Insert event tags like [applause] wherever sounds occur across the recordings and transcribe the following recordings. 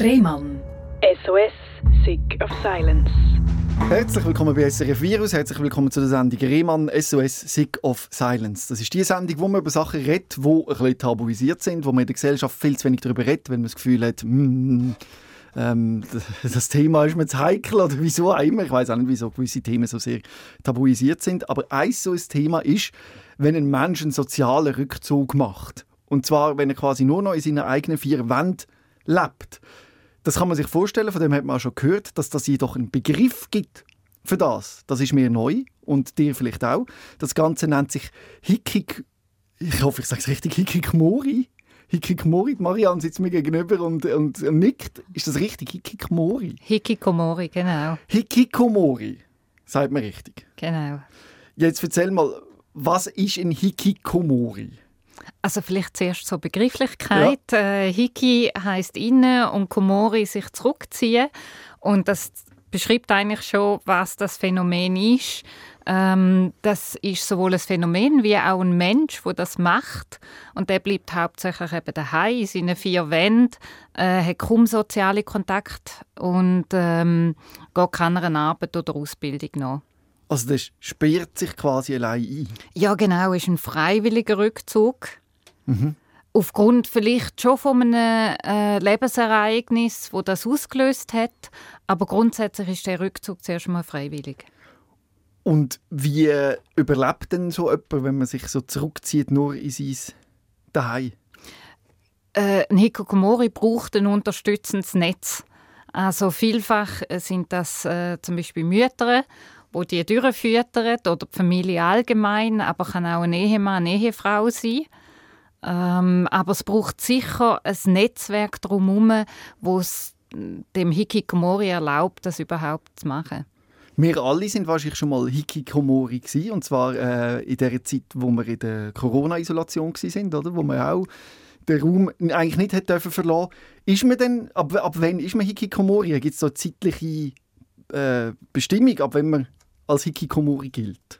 Rehmann. SOS, Sick of Silence. Herzlich willkommen bei SRF Virus, herzlich willkommen zu der Sendung Rehmann SOS Sick of Silence. Das ist die Sendung, wo man über Sachen redet, die ein bisschen tabuisiert sind, wo man in der Gesellschaft viel zu wenig darüber redet, wenn man das Gefühl hat, mm, ähm, [laughs] das Thema ist mir zu heikel oder wieso auch immer. Ich weiß auch nicht, wieso gewisse Themen so sehr tabuisiert sind. Aber ein so ein Thema ist, wenn ein Mensch einen sozialen Rückzug macht. Und zwar, wenn er quasi nur noch in seinen eigenen vier Wänden lebt. Das kann man sich vorstellen, von dem hat man auch schon gehört, dass das jedoch einen Begriff gibt für das. Das ist mir neu und dir vielleicht auch. Das Ganze nennt sich Hikik, ich hoffe, ich sage es richtig, Hikikomori. Hikikomori, Marianne sitzt mir gegenüber und, und, nickt. Ist das richtig? Hikikomori? Hikikomori, genau. Hikikomori, sagt man richtig. Genau. Jetzt erzähl mal, was ist ein Hikikomori? Also vielleicht zuerst zur Begrifflichkeit. Ja. Äh, Hiki heißt innen und Komori sich zurückziehen. Und das beschreibt eigentlich schon, was das Phänomen ist. Ähm, das ist sowohl ein Phänomen wie auch ein Mensch, der das macht. Und der bleibt hauptsächlich eben daheim in seinen vier Wänden, äh, hat kaum soziale Kontakte und ähm, geht keiner Arbeit oder Ausbildung nach. Also das sperrt sich quasi allein ein? Ja, genau. Es ist ein freiwilliger Rückzug. Mhm. Aufgrund vielleicht schon von einem äh, Lebensereignis, wo das ausgelöst hat, aber grundsätzlich ist der Rückzug zuerst mal freiwillig. Und wie überlebt denn so jemand, wenn man sich so zurückzieht, nur in sein Daheim? Äh, ein Hikokomori braucht ein unterstützendes Netz. Also vielfach sind das äh, zum Beispiel Mütter, wo die durchfüttern oder die Familie allgemein, aber kann auch ein Ehemann, eine Ehefrau sein. Ähm, aber es braucht sicher ein Netzwerk drumherum, wo es dem Hikikomori erlaubt, das überhaupt zu machen. Wir alle sind wahrscheinlich schon mal Hikikomori gewesen, und zwar äh, in der Zeit, wo wir in der Corona-Isolation sind, oder, wo man auch den Raum eigentlich nicht hat dürfen verlassen. Ist man denn, ab, ab wann ist man Hikikomori? Gibt es so eine zeitliche äh, Bestimmung, ab wenn man als Hikikomori gilt?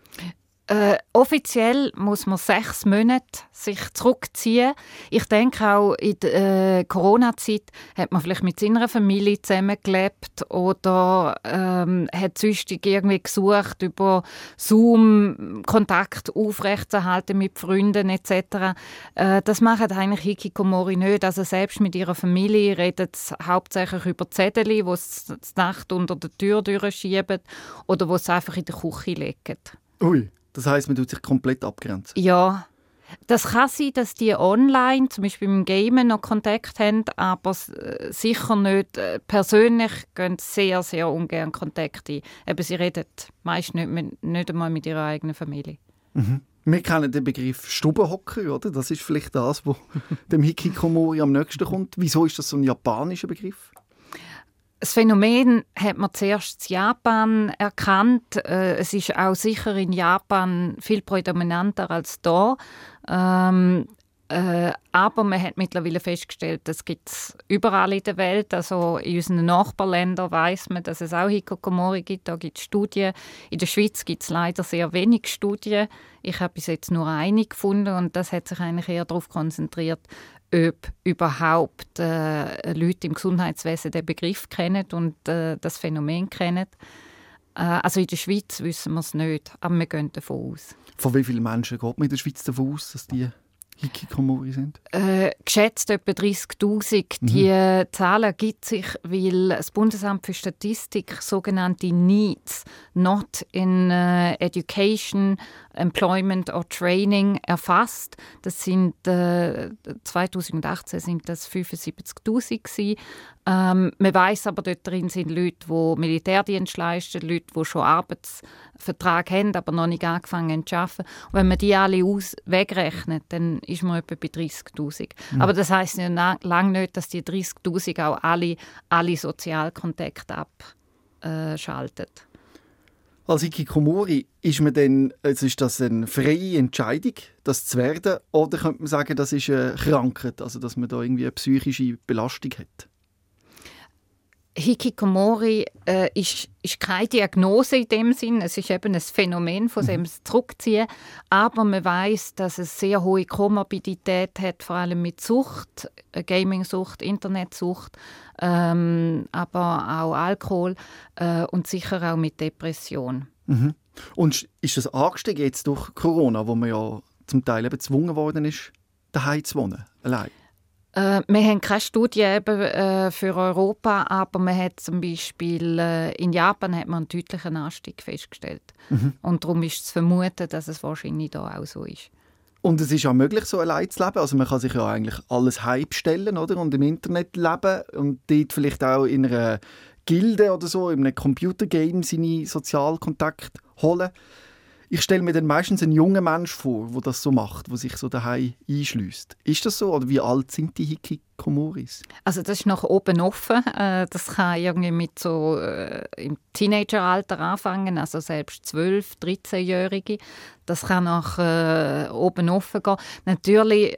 Äh, offiziell muss man sechs Monate sich zurückziehen. Ich denke auch in der äh, Corona-Zeit hat man vielleicht mit seiner Familie zusammengelebt oder ähm, hat sonst irgendwie gesucht, über Zoom Kontakt aufrechtzuerhalten mit Freunden etc. Äh, das machen eigentlich Hikikomori nicht. Also selbst mit ihrer Familie redet sie hauptsächlich über Zettel, die sie die Nacht unter der Tür durchschieben oder wo sie einfach in der Küche legen. Ui. Das heißt, man tut sich komplett abgrenzen. Ja. Das kann sein, dass die online, zum Beispiel im Gamen, noch Kontakt haben, aber äh, sicher nicht äh, persönlich gehen sehr, sehr ungern Kontakt ein. Eben, sie reden meist nicht, mit, nicht einmal mit ihrer eigenen Familie. Mhm. Wir kennen den Begriff Stubenhocker, oder? Das ist vielleicht das, was [laughs] dem Hikikomori am nächsten kommt. Wieso ist das so ein japanischer Begriff? Das Phänomen hat man zuerst in Japan erkannt. Äh, es ist auch sicher in Japan viel prädominanter als da. Ähm, äh, aber man hat mittlerweile festgestellt, das gibt es überall in der Welt. Also in unseren Nachbarländern weiß man, dass es auch Hikokomori gibt. Da gibt es Studien. In der Schweiz gibt es leider sehr wenig Studien. Ich habe bis jetzt nur eine gefunden und das hat sich eigentlich eher darauf konzentriert, ob überhaupt äh, Leute im Gesundheitswesen den Begriff kennen und äh, das Phänomen kennen. Äh, also in der Schweiz wissen wir es nicht, aber wir gehen davon aus. Von wie vielen Menschen geht man in der Schweiz davon aus, dass die Hikikomori sind? Äh, geschätzt etwa 30'000. Mhm. Die Zahl ergibt sich, weil das Bundesamt für Statistik sogenannte Needs, not in uh, Education, Employment or Training erfasst. Das sind äh, 2018 sind das 75.000 ähm, man weiß aber, dort drin sind Leute, die Militärdienst leisten, Leute, die schon Arbeitsvertrag haben, aber noch nicht angefangen haben zu arbeiten. Und wenn man die alle aus wegrechnet, dann ist man etwa bei 30'000. Mhm. Aber das heisst ja lange nicht, dass die 30'000 auch alle, alle Sozialkontakte abschalten. Als Ikikomori ist man denn, also ist das eine freie Entscheidung, das zu werden, oder könnte man sagen, das ist eine Krankheit, also dass man da irgendwie eine psychische Belastung hat? Hikikomori äh, ist, ist keine Diagnose in dem Sinn. Es ist eben ein Phänomen, von dem es zurückziehen. Aber man weiß, dass es sehr hohe Komorbidität hat, vor allem mit Sucht, äh, Gaming-Sucht, Internetsucht, ähm, aber auch Alkohol äh, und sicher auch mit Depression. Mhm. Und ist das angestiegen jetzt durch Corona, wo man ja zum Teil eben gezwungen worden ist, daheim zu wohnen, allein? Äh, wir haben keine Studie eben, äh, für Europa, aber man hat zum Beispiel äh, in Japan hat man einen deutlichen Anstieg festgestellt. Mhm. Und darum ist zu vermuten, dass es wahrscheinlich da auch so ist. Und es ist auch möglich, so allein zu leben. Also man kann sich ja eigentlich alles heimstellen oder? und im Internet leben und dort vielleicht auch in einer Gilde oder so, in einem Computergame seine Sozialkontakte holen. Ich stelle mir dann meistens einen jungen Mensch vor, der das so macht, der sich so daheim einschließt. Ist das so oder wie alt sind die Hikikomoris? Also das ist noch oben offen. Äh, das kann irgendwie mit so äh, im Teenageralter anfangen, also selbst 12, 13-Jährige. Das kann nach äh, oben offen gehen. Natürlich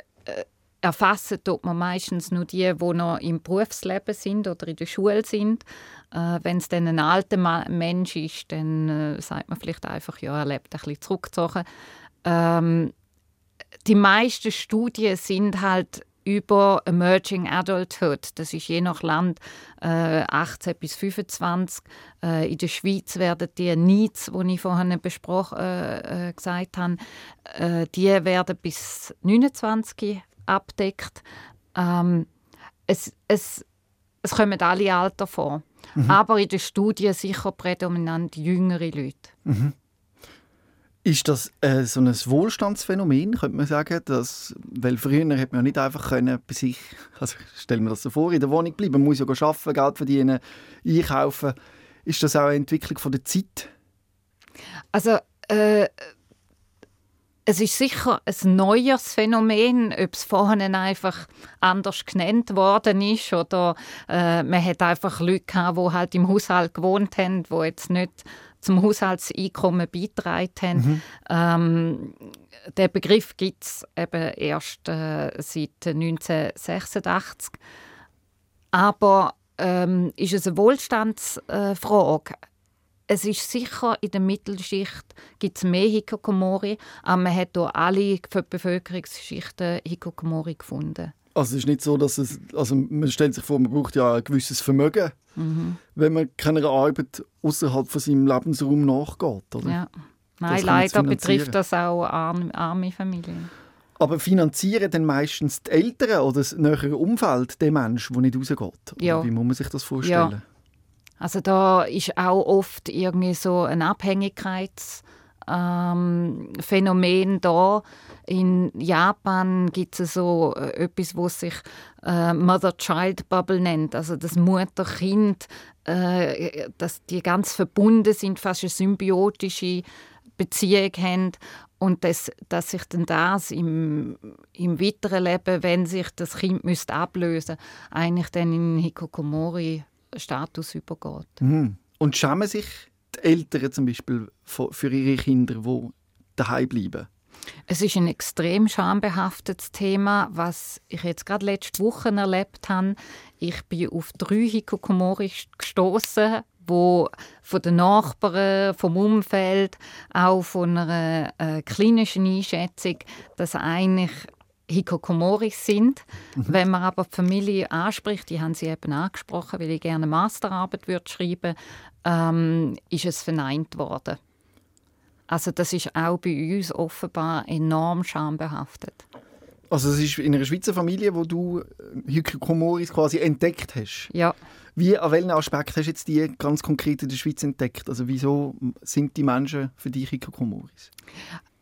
erfassen tut man meistens nur die, die noch im Berufsleben sind oder in der Schule sind. Äh, Wenn es dann ein alter Ma Mensch ist, dann äh, sagt man vielleicht einfach, ja, er lebt ein bisschen zurückgezogen. Ähm, die meisten Studien sind halt über Emerging Adulthood. Das ist je nach Land äh, 18 bis 25. Äh, in der Schweiz werden die Needs, die ich vorhin besprochen, äh, äh, gesagt habe, äh, die werden bis 29 abdeckt. Ähm, es, es, es kommen alle Alter vor. Mhm. Aber in der Studie sicher prädominant jüngere Leute. Mhm. Ist das äh, so ein Wohlstandsphänomen, könnte man sagen? Dass, weil früher hat man ja nicht einfach können bei sich, [laughs] also stellen wir das so vor, in der Wohnung bleiben, man muss ja arbeiten, Geld verdienen, einkaufen. Ist das auch eine Entwicklung von der Zeit? Also äh, es ist sicher ein neues Phänomen, ob es vorhin einfach anders genannt worden ist oder äh, man hat einfach Leute gehabt, die halt im Haushalt gewohnt haben, die jetzt nicht zum Haushaltseinkommen beitragen haben. Mhm. Ähm, der Begriff gibt es eben erst äh, seit 1986. Aber ähm, ist es eine Wohlstandsfrage? Es ist sicher, in der Mittelschicht gibt es mehr Hikokomori, aber man hat hier alle Bevölkerungsschichten Hikokomori gefunden. Also es ist nicht so, dass es, also man stellt sich vor, man braucht ja ein gewisses Vermögen, mhm. wenn man keiner Arbeit außerhalb von seinem Lebensraum nachgeht, oder? Ja. Nein, leider betrifft das auch arme, arme Familien. Aber finanzieren dann meistens die Eltern oder das nähere Umfeld den Menschen, der nicht rausgeht? Ja. Wie muss man sich das vorstellen? Ja. Also da ist auch oft irgendwie so ein Abhängigkeitsphänomen ähm, da. In Japan gibt es so äh, etwas, was sich äh, Mother-Child-Bubble nennt. Also das Mutter-Kind, äh, dass die ganz verbunden sind, fast eine symbiotische Beziehung haben und dass, dass sich dann das im, im weiteren Leben, wenn sich das Kind müsste ablösen eigentlich dann in Hikokomori Status übergeht. Mhm. Und schämen sich die Eltern zum Beispiel für ihre Kinder, die daheim bleiben? Es ist ein extrem schambehaftetes Thema, was ich jetzt gerade letzte Woche erlebt habe. Ich bin auf drei Hikokomori gestoßen, wo von den Nachbarn, vom Umfeld, auch von einer äh, klinischen Einschätzung, dass eigentlich Hikokomoris sind. Mhm. Wenn man aber die Familie anspricht, die haben sie eben angesprochen, weil ich gerne eine Masterarbeit würde schreiben ähm, ist es verneint worden. Also das ist auch bei uns offenbar enorm schambehaftet. Also es ist in einer Schweizer Familie, wo du Hikokomoris quasi entdeckt hast? Ja. Wie, an welchen Aspekt hast du jetzt die ganz konkret in der Schweiz entdeckt? Also wieso sind die Menschen für dich Hikokomoris?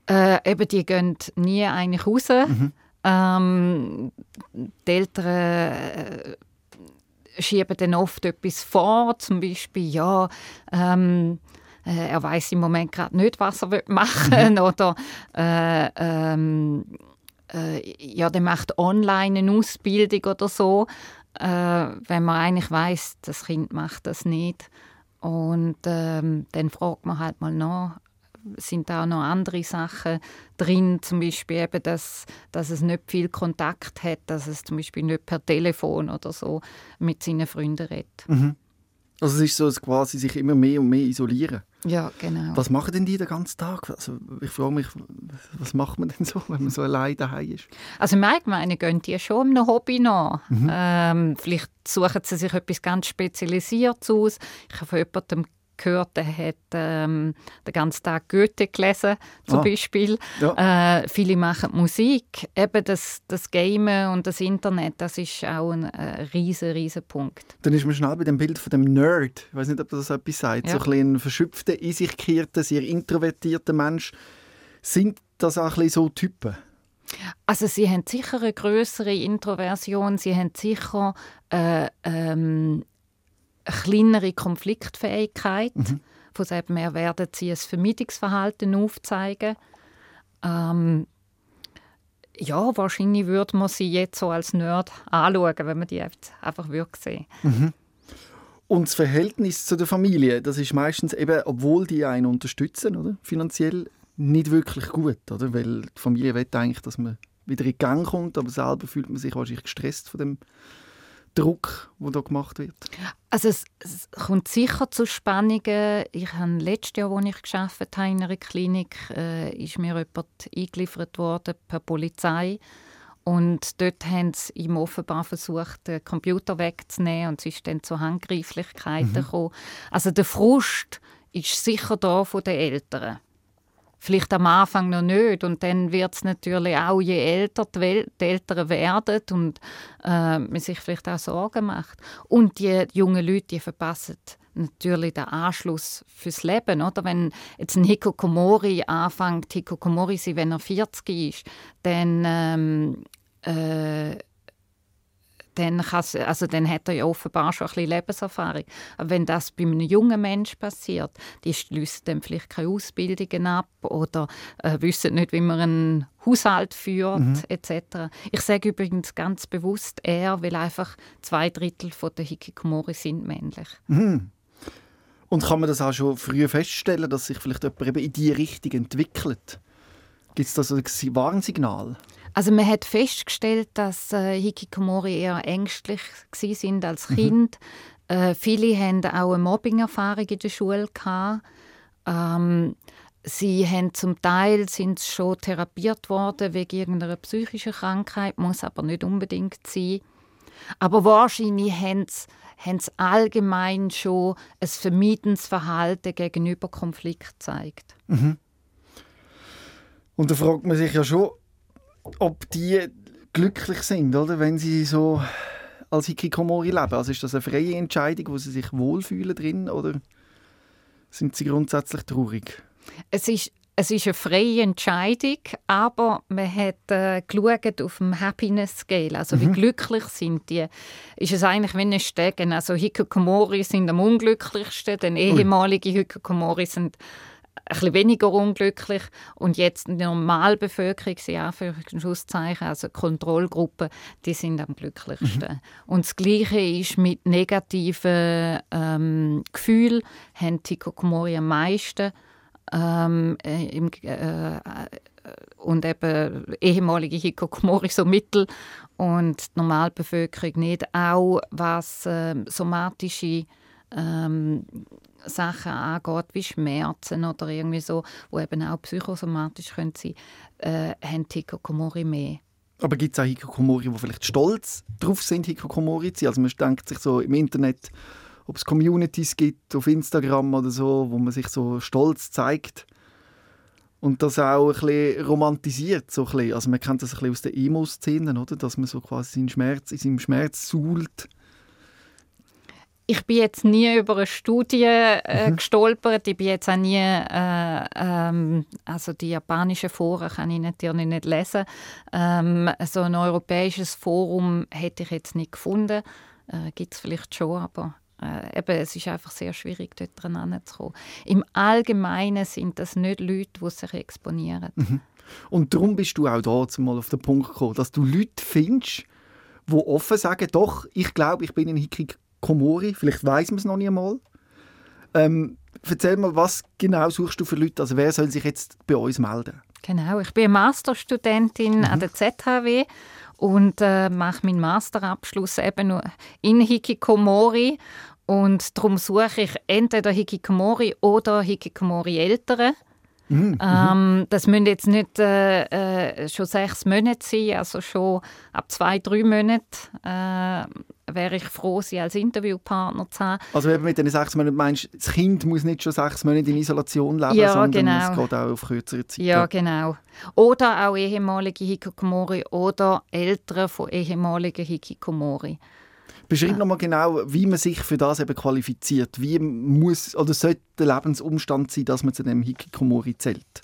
Äh, eben, die gehen nie eigentlich raus. Mhm ähm, die Eltern äh, schieben dann oft etwas vor, zum Beispiel, ja, ähm, äh, er weiß im Moment gerade nicht, was er machen will, mhm. oder äh, ähm, äh, ja, der macht online eine Ausbildung oder so, äh, wenn man eigentlich weiß, das Kind macht das nicht. Und ähm, dann fragt man halt mal nach, sind da auch noch andere Sachen drin, zum Beispiel eben, dass, dass es nicht viel Kontakt hat, dass es zum Beispiel nicht per Telefon oder so mit seinen Freunden redet. Mhm. Also es ist so, dass quasi sich immer mehr und mehr isolieren. Ja, genau. Was machen denn die den ganzen Tag? Also ich frage mich, was macht man denn so, wenn man so allein daheim ist? Also im Allgemeinen gehen die schon einem Hobby nach. Mhm. Ähm, vielleicht suchen sie sich etwas ganz Spezialisiertes aus. Ich habe von jemandem gehört, der hat ähm, den ganzen Tag Goethe gelesen, zum ah. Beispiel. Ja. Äh, viele machen Musik. Eben das, das Gamen und das Internet, das ist auch ein äh, riesen, riesen Punkt. Dann ist man schnell bei dem Bild von dem Nerd. Ich weiß nicht, ob das etwas sagt. Ja. So ein, ein verschöpfter, in sich gekehrter, sehr introvertierter Mensch. Sind das auch ein bisschen so Typen? Also sie haben sicher eine größere Introversion, sie haben sicher äh, ähm, eine kleinere Konfliktfähigkeit. Mhm. Von dem her werden sie ein Vermeidungsverhalten aufzeigen. Ähm, ja, wahrscheinlich würde man sie jetzt so als Nerd anschauen, wenn man die einfach wirklich sehen mhm. Und das Verhältnis zu der Familie, das ist meistens eben, obwohl die einen unterstützen, oder? finanziell, nicht wirklich gut, oder? Weil die Familie will eigentlich, dass man wieder in Gang kommt, aber selber fühlt man sich wahrscheinlich gestresst von dem Druck, der da gemacht wird? Also es, es, kommt sicher zu Spannungen. Ich habe letztes Jahr, als ich gearbeitet habe in einer Klinik, äh, ist mir jemand eingeliefert worden per Polizei. Und dort haben sie ihm offenbar versucht, den Computer wegzunehmen und es ist dann zu Handgreiflichkeiten mhm. gekommen. Also der Frust ist sicher da von den Eltern. Vielleicht am Anfang noch nicht und dann wird es natürlich auch, je älter die, Welt, die Eltern werden und äh, man sich vielleicht auch Sorgen macht. Und die jungen Leute, die verpassen natürlich den Anschluss fürs Leben. Oder? Wenn jetzt ein Hikokomori anfängt, Hikokomori sein, wenn er 40 ist, dann ähm, äh, dann, also dann hat er ja offenbar schon ein bisschen Lebenserfahrung. Aber wenn das bei einem jungen Menschen passiert, die schließen dann vielleicht keine Ausbildungen ab oder äh, wissen nicht, wie man einen Haushalt führt, mhm. etc. Ich sage übrigens ganz bewusst er, weil einfach zwei Drittel der Hikikomori sind männlich. Mhm. Und kann man das auch schon früh feststellen, dass sich vielleicht jemand eben in diese Richtung entwickelt? Gibt es da so ein Warnsignal? Also man hat festgestellt, dass äh, Hikikomori eher ängstlich sind als mhm. Kind. Mhm. Äh, viele haben auch eine Mobbing-Erfahrung in der Schule gehabt. Ähm, sie haben zum Teil sind schon therapiert worden wegen irgendeiner psychischen Krankheit, muss aber nicht unbedingt sein. Aber wahrscheinlich haben sie, haben sie allgemein schon ein vermeidendes Verhalten gegenüber Konflikt gezeigt. Mhm. Und da fragt man sich ja schon, ob die glücklich sind, oder? wenn sie so als Hikikomori leben. Also ist das eine freie Entscheidung, wo sie sich wohlfühlen drin, oder sind sie grundsätzlich traurig? Es ist es ist eine freie Entscheidung, aber man hat äh, geschaut auf dem Happiness Scale, also mhm. wie glücklich sind die. Ist es eigentlich wie ein Stegen. Also Hikikomori sind am unglücklichsten, denn ehemalige Hikikomori sind ein bisschen weniger unglücklich und jetzt die Normalbevölkerung, Schlusszeichen, also Kontrollgruppen, die sind am glücklichsten. Mhm. Und das Gleiche ist mit negativen ähm, Gefühlen, haben die Kokomori am meisten. Ähm, äh, im, äh, äh, und eben ehemalige Hikokomori so mittel und die Normalbevölkerung nicht. Auch was äh, somatische ähm, Sachen angeht, wie Schmerzen oder irgendwie so, wo eben auch psychosomatisch können sein äh, haben Hikokomori mehr. Aber gibt es auch Hikokomori, die vielleicht stolz darauf sind, Hikokomori zu sein? Also man denkt sich so im Internet, ob es Communities gibt, auf Instagram oder so, wo man sich so stolz zeigt und das auch ein bisschen romantisiert. So ein bisschen. Also man kennt das ein bisschen aus der Emo-Szene, dass man so quasi seinen Schmerz, in seinem Schmerz suhlt ich bin jetzt nie über eine Studie äh, mhm. gestolpert. Ich bin jetzt auch nie, äh, ähm, also die japanischen Foren kann ich natürlich nicht lesen. Ähm, so ein europäisches Forum hätte ich jetzt nicht gefunden. Äh, Gibt es vielleicht schon, aber äh, eben, es ist einfach sehr schwierig, dort dran zu kommen. Im Allgemeinen sind das nicht Leute, die sich exponieren. Mhm. Und darum bist du auch da mal auf den Punkt gekommen, dass du Leute findest, die offen sagen, doch, ich glaube, ich bin ein Hickig Komori, vielleicht weiß man es noch nicht einmal. Ähm, erzähl mal, was genau suchst du für Leute? Also wer soll sich jetzt bei uns melden? Genau, ich bin Masterstudentin mhm. an der ZHW und äh, mache meinen Masterabschluss eben nur in Hikikomori Und darum suche ich entweder Hikikomori oder Hikikomori-Eltern. Mhm. Ähm, das müssen jetzt nicht äh, äh, schon sechs Monate sein, also schon ab zwei, drei Monaten äh, wäre ich froh, sie als Interviewpartner zu haben. Also wenn du mit den sechs Monaten meinst, das Kind muss nicht schon sechs Monate in Isolation leben, ja, sondern genau. es geht auch auf kürzere Zeit. Ja, genau. Oder auch ehemalige Hikikomori oder Eltern von ehemaligen Hikikomori. Beschreib ja. nochmal genau, wie man sich für das eben qualifiziert. Wie muss oder sollte der Lebensumstand sein, dass man zu dem Hikikomori zählt?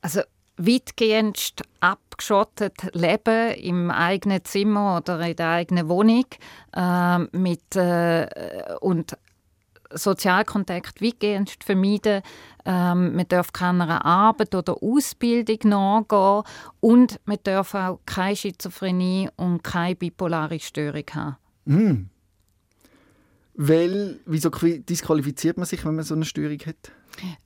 Also weitgehend abgeschottet leben im eigenen Zimmer oder in der eigenen Wohnung äh, mit, äh, und Sozialkontakt weitgehend vermeiden. Ähm, man darf keiner Arbeit oder Ausbildung nachgehen und man darf auch keine Schizophrenie und keine bipolare Störung haben. Mm. Weil, wieso disqualifiziert man sich, wenn man so eine Störung hat?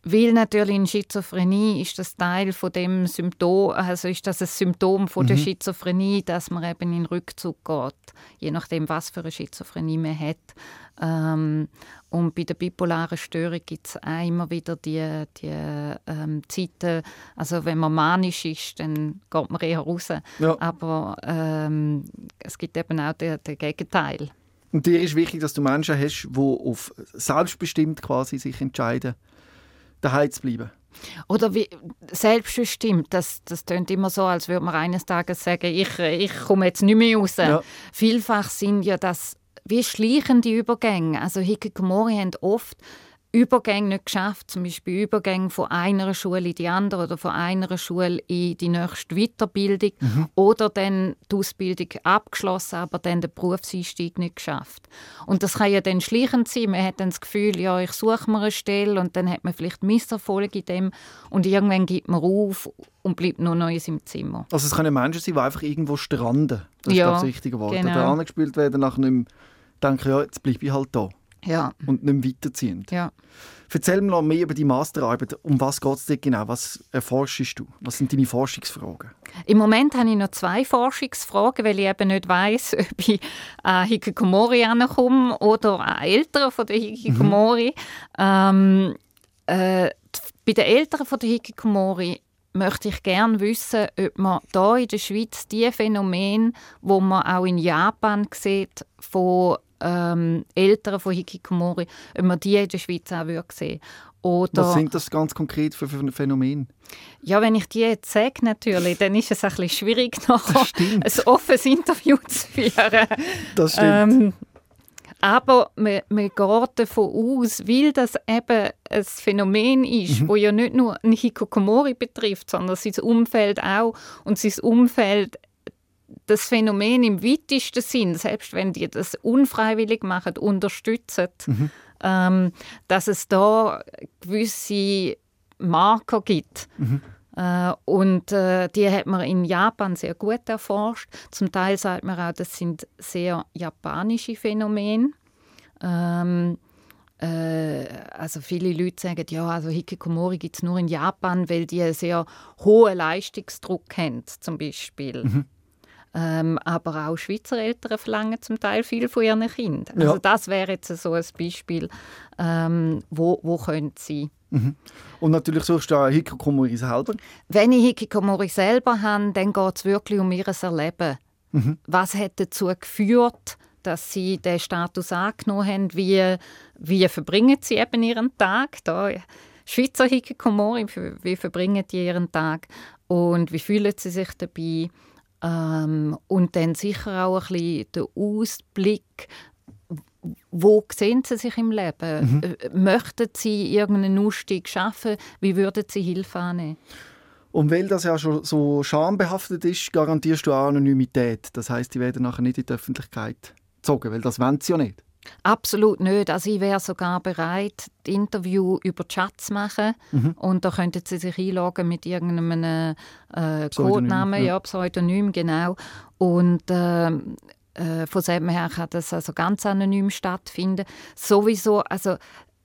Weil natürlich in Schizophrenie ist das Teil von dem Symptom, also ist das ein Symptom von mhm. der Schizophrenie, dass man eben in Rückzug geht, je nachdem, was für eine Schizophrenie man hat. Ähm, und bei der bipolaren Störung gibt es immer wieder die, die ähm, Zeiten, also wenn man manisch ist, dann geht man eher raus. Ja. Aber ähm, es gibt eben auch den, den Gegenteil. Und dir ist wichtig, dass du Menschen hast, die auf selbstbestimmt quasi sich entscheiden, daheim zu bleiben. Oder wie selbstbestimmt, das, das klingt immer so, als würde man eines Tages sagen, ich, ich komme jetzt nicht mehr raus. Ja. Vielfach sind ja das wie schleichende Übergänge. Also Hikikomori haben oft Übergänge nicht geschafft, zum Beispiel Übergänge von einer Schule in die andere oder von einer Schule in die nächste Weiterbildung mhm. oder dann die Ausbildung abgeschlossen, aber dann den Berufseinstieg nicht geschafft. Und das kann ja dann schleichend sein. Man hat dann das Gefühl, ja, ich suche mir eine Stelle und dann hat man vielleicht Misserfolge in dem und irgendwann gibt man auf und bleibt nur noch in seinem Zimmer. Also es können Menschen sein, die einfach irgendwo stranden. Das ja, ist das richtige Wort. Genau. Oder angespielt werden nach einem denken, ja, jetzt bleibe ich halt da. Ja. Und nicht mehr weiterziehen. Ja. Erzähl mir noch mehr über die Masterarbeit. Um was geht es dir genau? Was erforschst du? Was sind deine Forschungsfragen? Im Moment habe ich noch zwei Forschungsfragen, weil ich eben nicht weiss, [laughs] ob ich an Hikikomori ankomme oder an Eltern von der Hikikomori. Mhm. Ähm, äh, bei den Eltern von der Hikikomori möchte ich gerne wissen, ob man hier in der Schweiz die Phänomene, wo man auch in Japan sieht, von ähm, Eltern von Hikikomori, ob man die in der Schweiz auch würde sehen oder, Was sind das ganz konkret für Phänomene? Ja, wenn ich die jetzt sage, natürlich, dann ist es ein bisschen schwierig, [laughs] nachher ein offenes Interview [laughs] zu führen. Das stimmt. Ähm, aber man, man geht davon aus, weil das eben ein Phänomen ist, mhm. wo ja nicht nur ein Hikokomori betrifft, sondern sein Umfeld auch und sein Umfeld das Phänomen im weitesten Sinn, selbst wenn die das unfreiwillig machen, unterstützen, mhm. ähm, dass es da gewisse Marker gibt. Mhm. Äh, und äh, die hat man in Japan sehr gut erforscht. Zum Teil sagt man auch, das sind sehr japanische Phänomene. Ähm, äh, also viele Leute sagen, ja, also Hikikomori gibt es nur in Japan, weil die einen sehr hohen Leistungsdruck haben, zum Beispiel. Mhm. Ähm, aber auch Schweizer Eltern verlangen zum Teil viel von ihren Kindern. Also ja. das wäre jetzt so ein Beispiel, ähm, wo, wo könnte sein. Mhm. Und natürlich suchst du auch Hikikomori selber? Wenn ich Hikikomori selber habe, dann geht es wirklich um ihr Erleben. Mhm. Was hat dazu geführt, dass sie den Status angenommen haben? Wie, wie verbringen sie eben ihren Tag? Da, Schweizer Hikikomori, wie verbringen die ihren Tag? Und wie fühlen sie sich dabei? Ähm, und dann sicher auch ein bisschen der Ausblick, wo sehen Sie sich im Leben? Mhm. Äh, möchten Sie irgendeinen Ausstieg schaffen? Wie würden Sie Hilfe annehmen? Und weil das ja schon so schambehaftet ist, garantierst du auch Anonymität. Das heißt, die werden nachher nicht in die Öffentlichkeit gezogen, weil das wollen sie ja nicht. Absolut nicht. Also ich wäre sogar bereit, das Interview über Chat zu machen. Mhm. Und da könnten Sie sich einloggen mit irgendeinem äh, Codenamen, ja. ja. Pseudonym, genau. Und äh, äh, von dem her kann das also ganz anonym stattfinden. Sowieso, also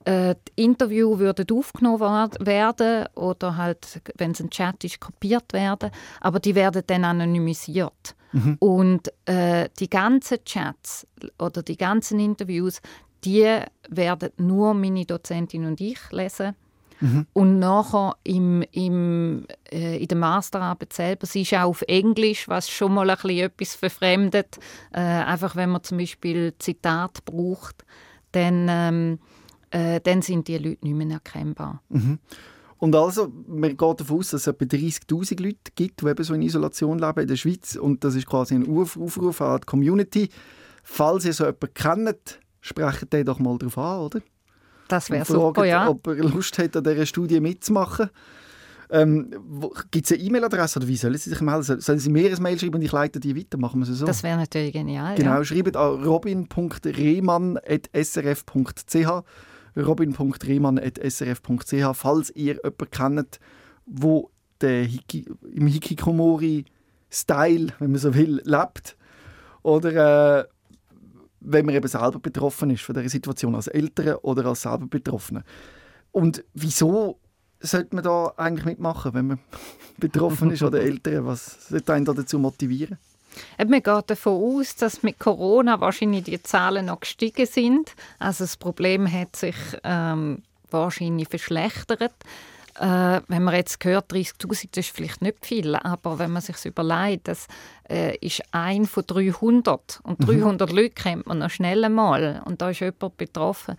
äh, die Interview würden aufgenommen werden oder halt, wenn es ein Chat ist, kopiert werden, aber die werden dann anonymisiert. Mhm. Und äh, die ganzen Chats oder die ganzen Interviews, die werden nur meine Dozentin und ich lesen. Mhm. Und nachher im, im, äh, in der Masterarbeit selber, sie ist auch auf Englisch, was schon mal ein bisschen etwas verfremdet. Äh, einfach wenn man zum Beispiel Zitat braucht, dann, ähm, äh, dann sind die Leute nicht mehr erkennbar. Mhm. Und also, man geht davon aus, dass es etwa 30'000 Leute gibt, die eben so in Isolation leben in der Schweiz. Und das ist quasi ein Aufruf an die Community. Falls ihr so jemanden kennt, sprecht den doch mal darauf an, oder? Das wäre super, ja. ob er Lust hat, an dieser Studie mitzumachen. Ähm, Gibt es eine E-Mail-Adresse oder wie sollen Sie sich melden? Sollen Sie mir ein Mail schreiben und ich leite die weiter? Machen wir es so? Das wäre natürlich genial. Genau, ja. schreibt an robin.rehmann.srf.ch robin.rehmann.srf.ch falls ihr jemanden kennt, wo der Hiki, im Hikikomori-Style, wenn man so will, lebt. Oder äh, wenn man eben selber betroffen ist von dieser Situation, als Eltern oder als selber Betroffene. Und wieso sollte man da eigentlich mitmachen, wenn man [laughs] betroffen ist oder Eltern? Was sollte einen da dazu motivieren? Man geht davon aus, dass mit Corona wahrscheinlich die Zahlen noch gestiegen sind. Also das Problem hat sich ähm, wahrscheinlich verschlechtert. Äh, wenn man jetzt hört, 30'000, das ist vielleicht nicht viel, aber wenn man sich überlegt, das äh, ist ein von 300 und 300 mhm. Leute kennt man noch schnell einmal und da ist jemand betroffen.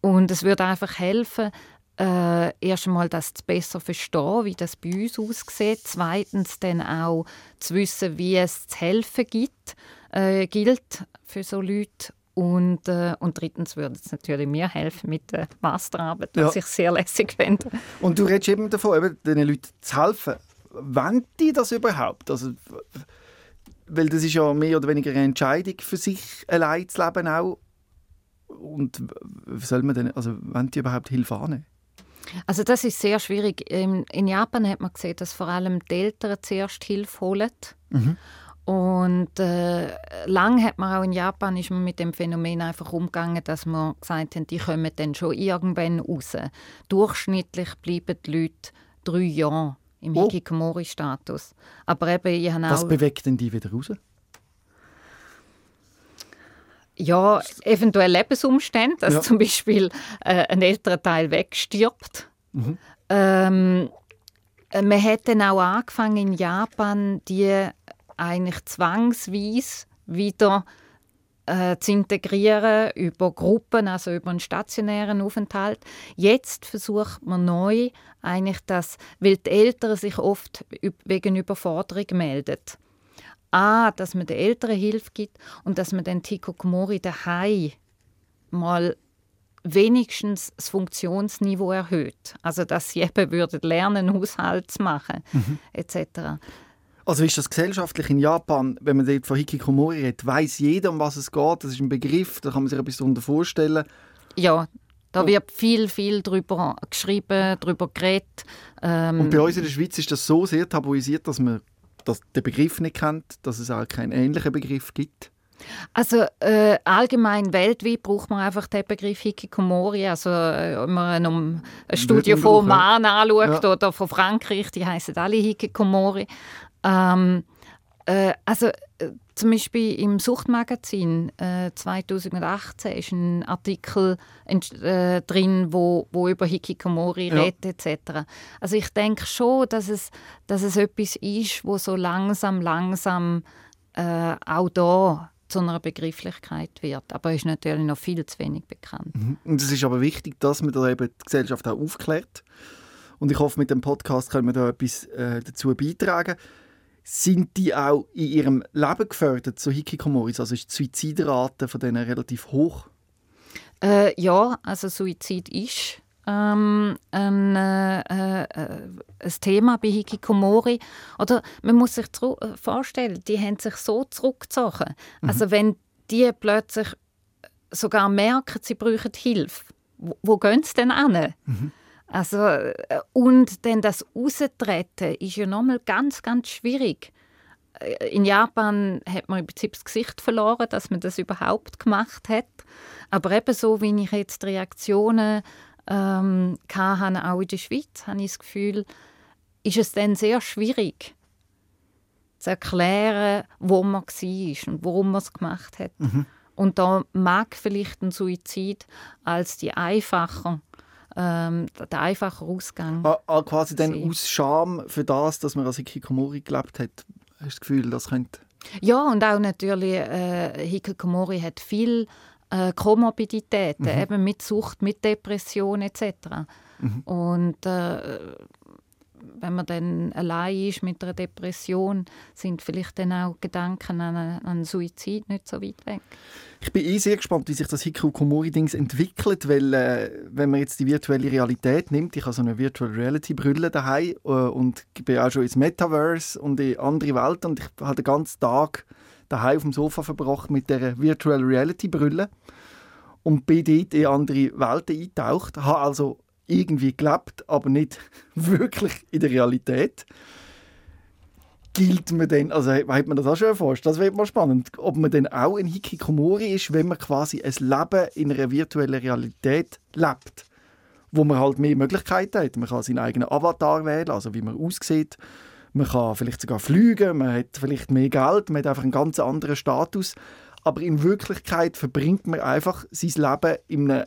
Und es würde einfach helfen, äh, erst einmal das zu besser verstehen, wie das bei uns aussieht. Zweitens dann auch zu wissen, wie es zu helfen gibt, äh, gilt für so Leute. Und, äh, und drittens würde es natürlich mir helfen mit der Masterarbeit, was ja. ich sehr lässig finde. Und du redest eben davon, eben, den Leuten zu helfen. Wollen die das überhaupt? Also, weil das ist ja mehr oder weniger eine Entscheidung für sich allein zu leben auch. Und soll man denn, also wollen die überhaupt Hilfe annehmen? Also das ist sehr schwierig. In Japan hat man gesehen, dass vor allem die Eltern zuerst Hilfe holen. Mhm. Und äh, lang hat man auch in Japan ist man mit dem Phänomen einfach umgegangen, dass man gesagt hat, die kommen dann schon irgendwann raus. Durchschnittlich bleiben die Leute drei Jahre im oh. Hikikomori-Status. Aber eben, ich habe Was bewegt denn die wieder raus? Ja, eventuell Lebensumstände, dass ja. zum Beispiel äh, ein älterer Teil wegstirbt. Mhm. Ähm, äh, man hat dann auch angefangen in Japan, die eigentlich zwangsweise wieder äh, zu integrieren über Gruppen, also über einen stationären Aufenthalt. Jetzt versucht man neu eigentlich das, weil die Eltern sich oft wegen Überforderung melden A, dass man den Eltern Hilfe gibt und dass man den Hikokomori daheim mal wenigstens das Funktionsniveau erhöht. Also dass sie eben würden lernen, Haushalt zu machen, mhm. etc. Also ist das gesellschaftlich in Japan, wenn man dort von Hikikomori redet, weiß jeder, um was es geht? Das ist ein Begriff, da kann man sich etwas darunter vorstellen. Ja, da wird viel, viel darüber geschrieben, darüber geredet. Ähm, Und bei uns in der Schweiz ist das so sehr tabuisiert, dass man dass den Begriff nicht kennt, dass es auch keinen ähnlichen Begriff gibt? Also äh, allgemein weltweit braucht man einfach den Begriff Hikikomori. Also äh, wenn man eine, eine Studie von Oman anschaut ja. oder von Frankreich, die heißen alle Hikikomori. Ähm, äh, also äh, zum Beispiel im Suchtmagazin äh, 2018 ist ein Artikel äh, drin, wo, wo über Hikikomori ja. redet etc. Also ich denke schon, dass es, dass es etwas ist, wo so langsam, langsam äh, auch da zu einer Begrifflichkeit wird. Aber ist natürlich noch viel zu wenig bekannt. Mhm. Und es ist aber wichtig, dass man da eben die Gesellschaft auch aufklärt. Und ich hoffe, mit dem Podcast können wir da etwas äh, dazu beitragen. Sind die auch in ihrem Leben gefördert, so Hikikomoris? Also ist die Suizidrate von denen relativ hoch? Äh, ja, also Suizid ist ähm, ein, äh, äh, ein Thema bei Hikikomori. Oder man muss sich äh, vorstellen, die haben sich so zurückgezogen. Mhm. Also wenn die plötzlich sogar merken, sie brauchen Hilfe, wo, wo gehen sie denn hin? Mhm. Also, äh, und dann das Austreten ist ja nochmal ganz, ganz schwierig. Äh, in Japan hat man im Prinzip das Gesicht verloren, dass man das überhaupt gemacht hat. Aber ebenso, wie ich jetzt die Reaktionen ähm, hatte, auch in der Schweiz, habe ich das Gefühl, ist es dann sehr schwierig zu erklären, wo man war und warum man es gemacht hat. Mhm. Und da mag vielleicht ein Suizid als die einfacher ähm, der einfache Ausgang. Ah, ah, quasi dann aus Scham für das, dass man als Hikikomori gelebt hat, hast du das Gefühl, das könnte... Ja, und auch natürlich, äh, Hikikomori hat viel äh, Komorbiditäten, mhm. eben mit Sucht, mit Depression etc. Mhm. Und äh, wenn man dann allein ist mit einer Depression, sind vielleicht dann auch Gedanken an einen Suizid nicht so weit weg. Ich bin eh sehr gespannt, wie sich das Hikikomori-Dings entwickelt, weil äh, wenn man jetzt die virtuelle Realität nimmt, ich habe so eine Virtual Reality Brille daheim äh, und bin auch schon ins Metaverse und in andere Welten und ich habe den ganzen Tag daheim auf dem Sofa verbracht mit der Virtual Reality Brille und bin dort in andere Welten eingetaucht, habe also irgendwie gelebt, aber nicht [laughs] wirklich in der Realität. Gilt man denn, also hat man das auch schon erforscht, das wäre mal spannend, ob man denn auch ein Hikikomori ist, wenn man quasi ein Leben in einer virtuellen Realität lebt, wo man halt mehr Möglichkeiten hat. Man kann seinen eigenen Avatar wählen, also wie man aussieht. Man kann vielleicht sogar fliegen, man hat vielleicht mehr Geld, man hat einfach einen ganz anderen Status. Aber in Wirklichkeit verbringt man einfach sein Leben in einem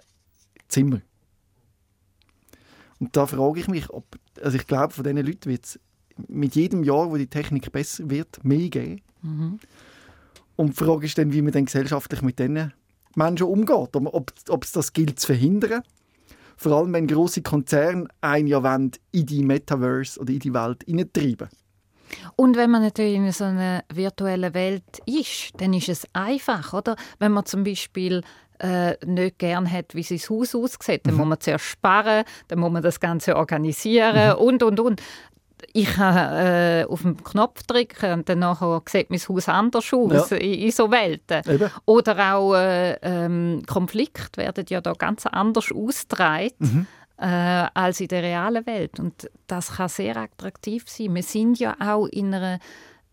Zimmer und da frage ich mich, ob, also ich glaube, von diesen Leuten wird es mit jedem Jahr, wo die Technik besser wird, mehr geben. Mhm. Und die Frage ist dann, wie man dann gesellschaftlich mit diesen Menschen umgeht. Ob, ob es das gilt zu verhindern. Vor allem, wenn große Konzerne ein Jahr wollen, in die Metaverse oder in die Welt hineintreiben. Und wenn man natürlich in so einer virtuellen Welt ist, dann ist es einfach, oder? Wenn man zum Beispiel äh, nicht gern hat, wie sein Haus aussieht. Dann mhm. muss man zuerst sparen, dann muss man das Ganze organisieren mhm. und, und, und. Ich kann äh, auf den Knopf drücken und dann nachher sieht mein Haus anders aus ja. in, in so Welten. Eben. Oder auch äh, ähm, Konflikte werden ja da ganz anders ausgetragen. Mhm. Äh, als in der realen Welt. Und das kann sehr attraktiv sein. Wir sind ja auch in einer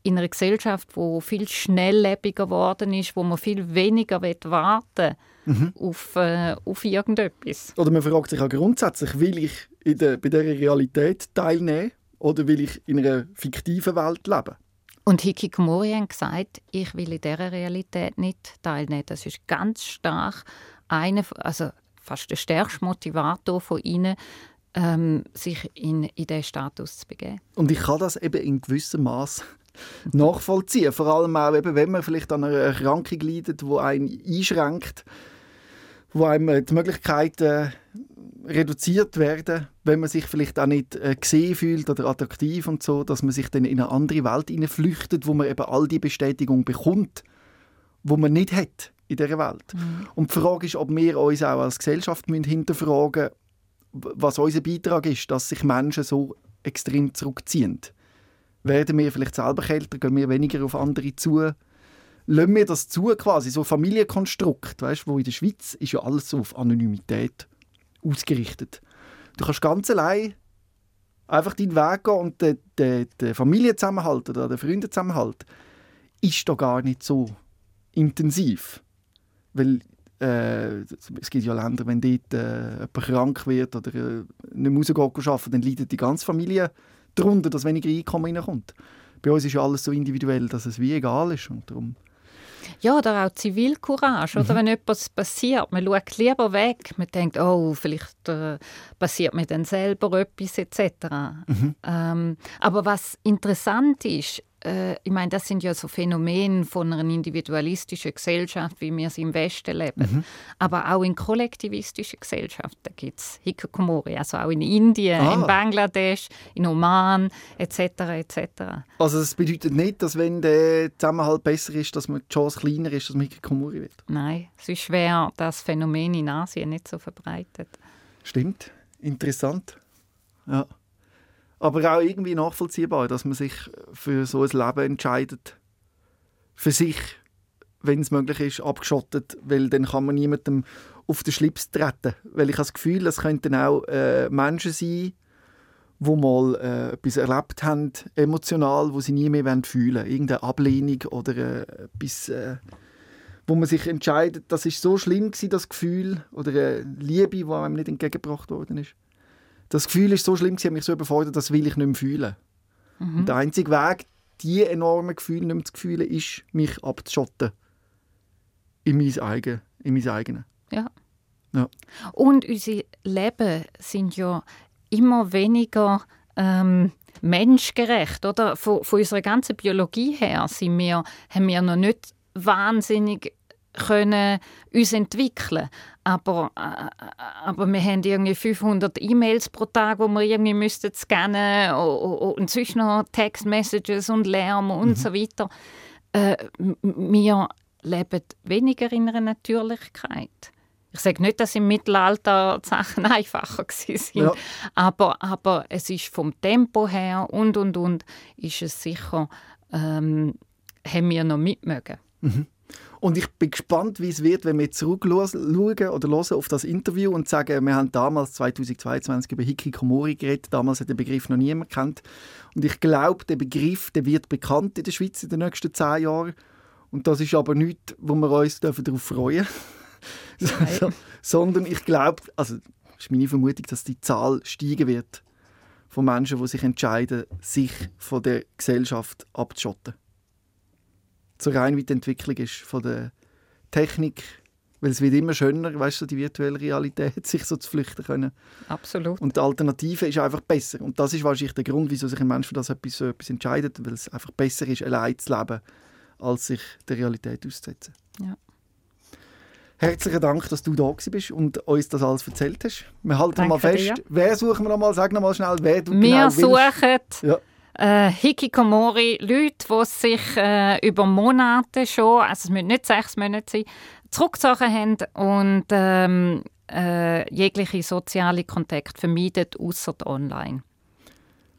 in einer Gesellschaft, wo viel schnelllebiger geworden ist, wo man viel weniger warten mhm. auf, äh, auf irgendetwas. Oder man fragt sich auch grundsätzlich, will ich in der, bei dieser Realität teilnehmen oder will ich in einer fiktiven Welt leben? Und Hikikomori hat gesagt, ich will in dieser Realität nicht teilnehmen. Das ist ganz stark eine, also fast der stärkste Motivator von ihnen, ähm, sich in, in diesen Status zu begeben. Und ich kann das eben in gewissem Maß nachvollziehen. Vor allem auch, eben, wenn man vielleicht an einer Erkrankung leidet, die einen einschränkt wo einem die Möglichkeiten reduziert werden, wenn man sich vielleicht auch nicht äh, gesehen fühlt oder attraktiv und so, dass man sich dann in eine andere Welt flüchtet, wo man eben all die Bestätigung bekommt, wo man nicht hat in dieser Welt. Mhm. Und die Frage ist, ob wir uns auch als Gesellschaft müssen hinterfragen was unser Beitrag ist, dass sich Menschen so extrem zurückziehen. Werden wir vielleicht selber kälter, gehen wir weniger auf andere zu, lassen wir das zu, quasi, so Familienkonstrukt, weißt, wo in der Schweiz ist ja alles so auf Anonymität ausgerichtet. Du kannst ganz allein einfach deinen Weg gehen und der, der, der Familienzusammenhalt oder der Freundezusammenhalt ist da gar nicht so intensiv. Weil äh, es gibt ja Länder, wenn dort äh, jemand krank wird oder äh, nicht mehr rausgeht dann leidet die ganze Familie darunter, dass weniger Einkommen reinkommt. Bei uns ist ja alles so individuell, dass es wie egal ist und darum ja, oder auch Zivilcourage. Oder mhm. wenn etwas passiert, man schaut lieber weg. Man denkt, oh, vielleicht äh, passiert mir dann selber etwas etc. Mhm. Ähm, aber was interessant ist, äh, ich meine, das sind ja so Phänomene von einer individualistischen Gesellschaft, wie wir sie im Westen leben. Mhm. Aber auch in kollektivistischen Gesellschaften gibt es Hikikomori, also auch in Indien, ah. in Bangladesch, in Oman etc. etc. Also das bedeutet nicht, dass wenn der Zusammenhalt besser ist, dass man die Chance kleiner ist, dass man Hikikomori wird? Nein, es ist schwer, das Phänomen in Asien nicht so verbreitet. Stimmt, interessant. Ja aber auch irgendwie nachvollziehbar, dass man sich für so ein Leben entscheidet. Für sich, wenn es möglich ist, abgeschottet, weil dann kann man niemandem auf den Schlips treten. Weil ich habe das Gefühl, es könnten auch äh, Menschen sein, die mal äh, etwas erlebt haben, emotional, wo sie nie mehr fühlen wollen. Irgendeine Ablehnung oder äh, etwas, äh, wo man sich entscheidet, das ist so schlimm gewesen, das Gefühl, oder eine Liebe, die einem nicht entgegengebracht worden ist das Gefühl ist so schlimm, sie hat mich so überfordert, das will ich nicht mehr fühlen. Mhm. der einzige Weg, diese enormen Gefühle nicht mehr zu fühlen, ist, mich abzuschotten. in mein, eigen, in mein eigenes. Ja. Ja. Und unsere Leben sind ja immer weniger ähm, menschgerecht, oder? Von, von unserer ganzen Biologie her sind wir, haben wir noch nicht wahnsinnig können uns entwickeln aber, äh, aber wir haben irgendwie 500 E-Mails pro Tag, wo wir irgendwie müssten scannen und sonst noch Text-Messages und Lärm und mhm. so weiter. Äh, wir leben weniger in einer Natürlichkeit. Ich sage nicht, dass im Mittelalter die Sachen [laughs] einfacher waren, ja. aber, aber es ist vom Tempo her und und und ist es sicher, ähm, haben wir noch mitmögen. Mhm. Und ich bin gespannt, wie es wird, wenn wir zurückschauen oder hören auf das Interview und sagen, wir haben damals 2022 über Hikikomori geredet. Damals hat der Begriff noch niemand kennt. Und ich glaube, der Begriff der wird bekannt in der Schweiz in den nächsten zehn Jahren. Und das ist aber nichts, wo wir uns darauf freuen dürfen. [laughs] Sondern ich glaube, also ist meine Vermutung, dass die Zahl steigen wird von Menschen, die sich entscheiden, sich von der Gesellschaft abzuschotten zur rein Entwicklung ist von der Technik, weil es wird immer schöner, weißt du, die virtuelle Realität, [laughs] sich so zu flüchten können. Absolut. Und die Alternative ist einfach besser. Und das ist wahrscheinlich der Grund, wieso sich ein Mensch für das etwas, so etwas entscheidet, weil es einfach besser ist, allein zu leben, als sich der Realität auszusetzen. Ja. Herzlichen Dank, dass du da bist und uns das alles erzählt hast. Wir halten Danke mal fest. Dir. Wer suchen wir noch mal? Sag noch mal schnell, wer du wir genau suchen ja äh, Hikikomori, Leute, die sich äh, über Monate schon, also es müssen nicht sechs Monate sein, zurückgezogen haben und ähm, äh, jegliche soziale Kontakte vermeiden, außer online.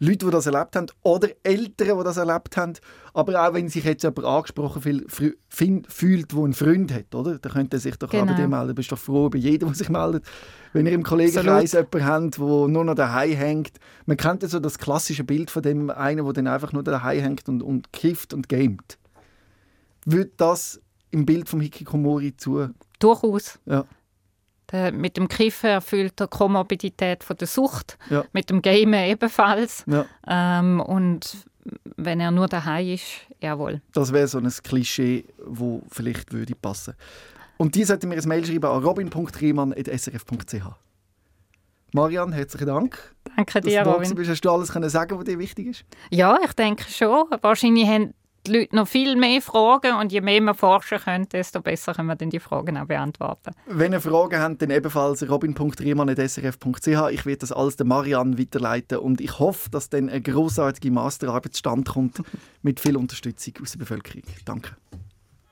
Leute, die das erlebt haben oder Eltern, die das erlebt haben. Aber auch wenn sich jetzt jemand angesprochen fühlt, der einen Freund hat, oder? dann könnte er sich doch genau. bei dir melden. Du bist doch froh über jeden, der sich meldet. Wenn ihr im Kollegenkreis jemanden habt, der nur noch daheim hängt. Man kennt ja so das klassische Bild von dem einen, der dann einfach nur daheim hängt und, und kifft und gamet. Würde das im Bild vom Hikikomori zu? Durchaus. Ja. Der, mit dem Kiffen erfüllt er Komorbidität von der Sucht, ja. mit dem Gamen ebenfalls. Ja. Ähm, und wenn er nur daheim ist, jawohl. Das wäre so ein Klischee, wo vielleicht würde passen. Und die sollten mir ein Mail schreiben an robin.riemann.srf.ch. Marian, herzlichen Dank. Danke dir, Robin. Bist. Hast du alles können sagen, was dir wichtig ist? Ja, ich denke schon. Wahrscheinlich haben die Leute noch viel mehr Fragen und je mehr wir forschen können, desto besser können wir dann die Fragen auch beantworten. Wenn ihr Fragen habt, dann ebenfalls robin.riemann.srf.ch. Ich werde das alles der Marianne weiterleiten und ich hoffe, dass dann eine großartige Masterarbeit zustande kommt [laughs] mit viel Unterstützung aus der Bevölkerung. Danke.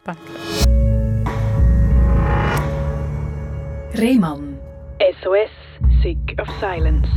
Danke. Rehmann. SOS, Sick of Silence.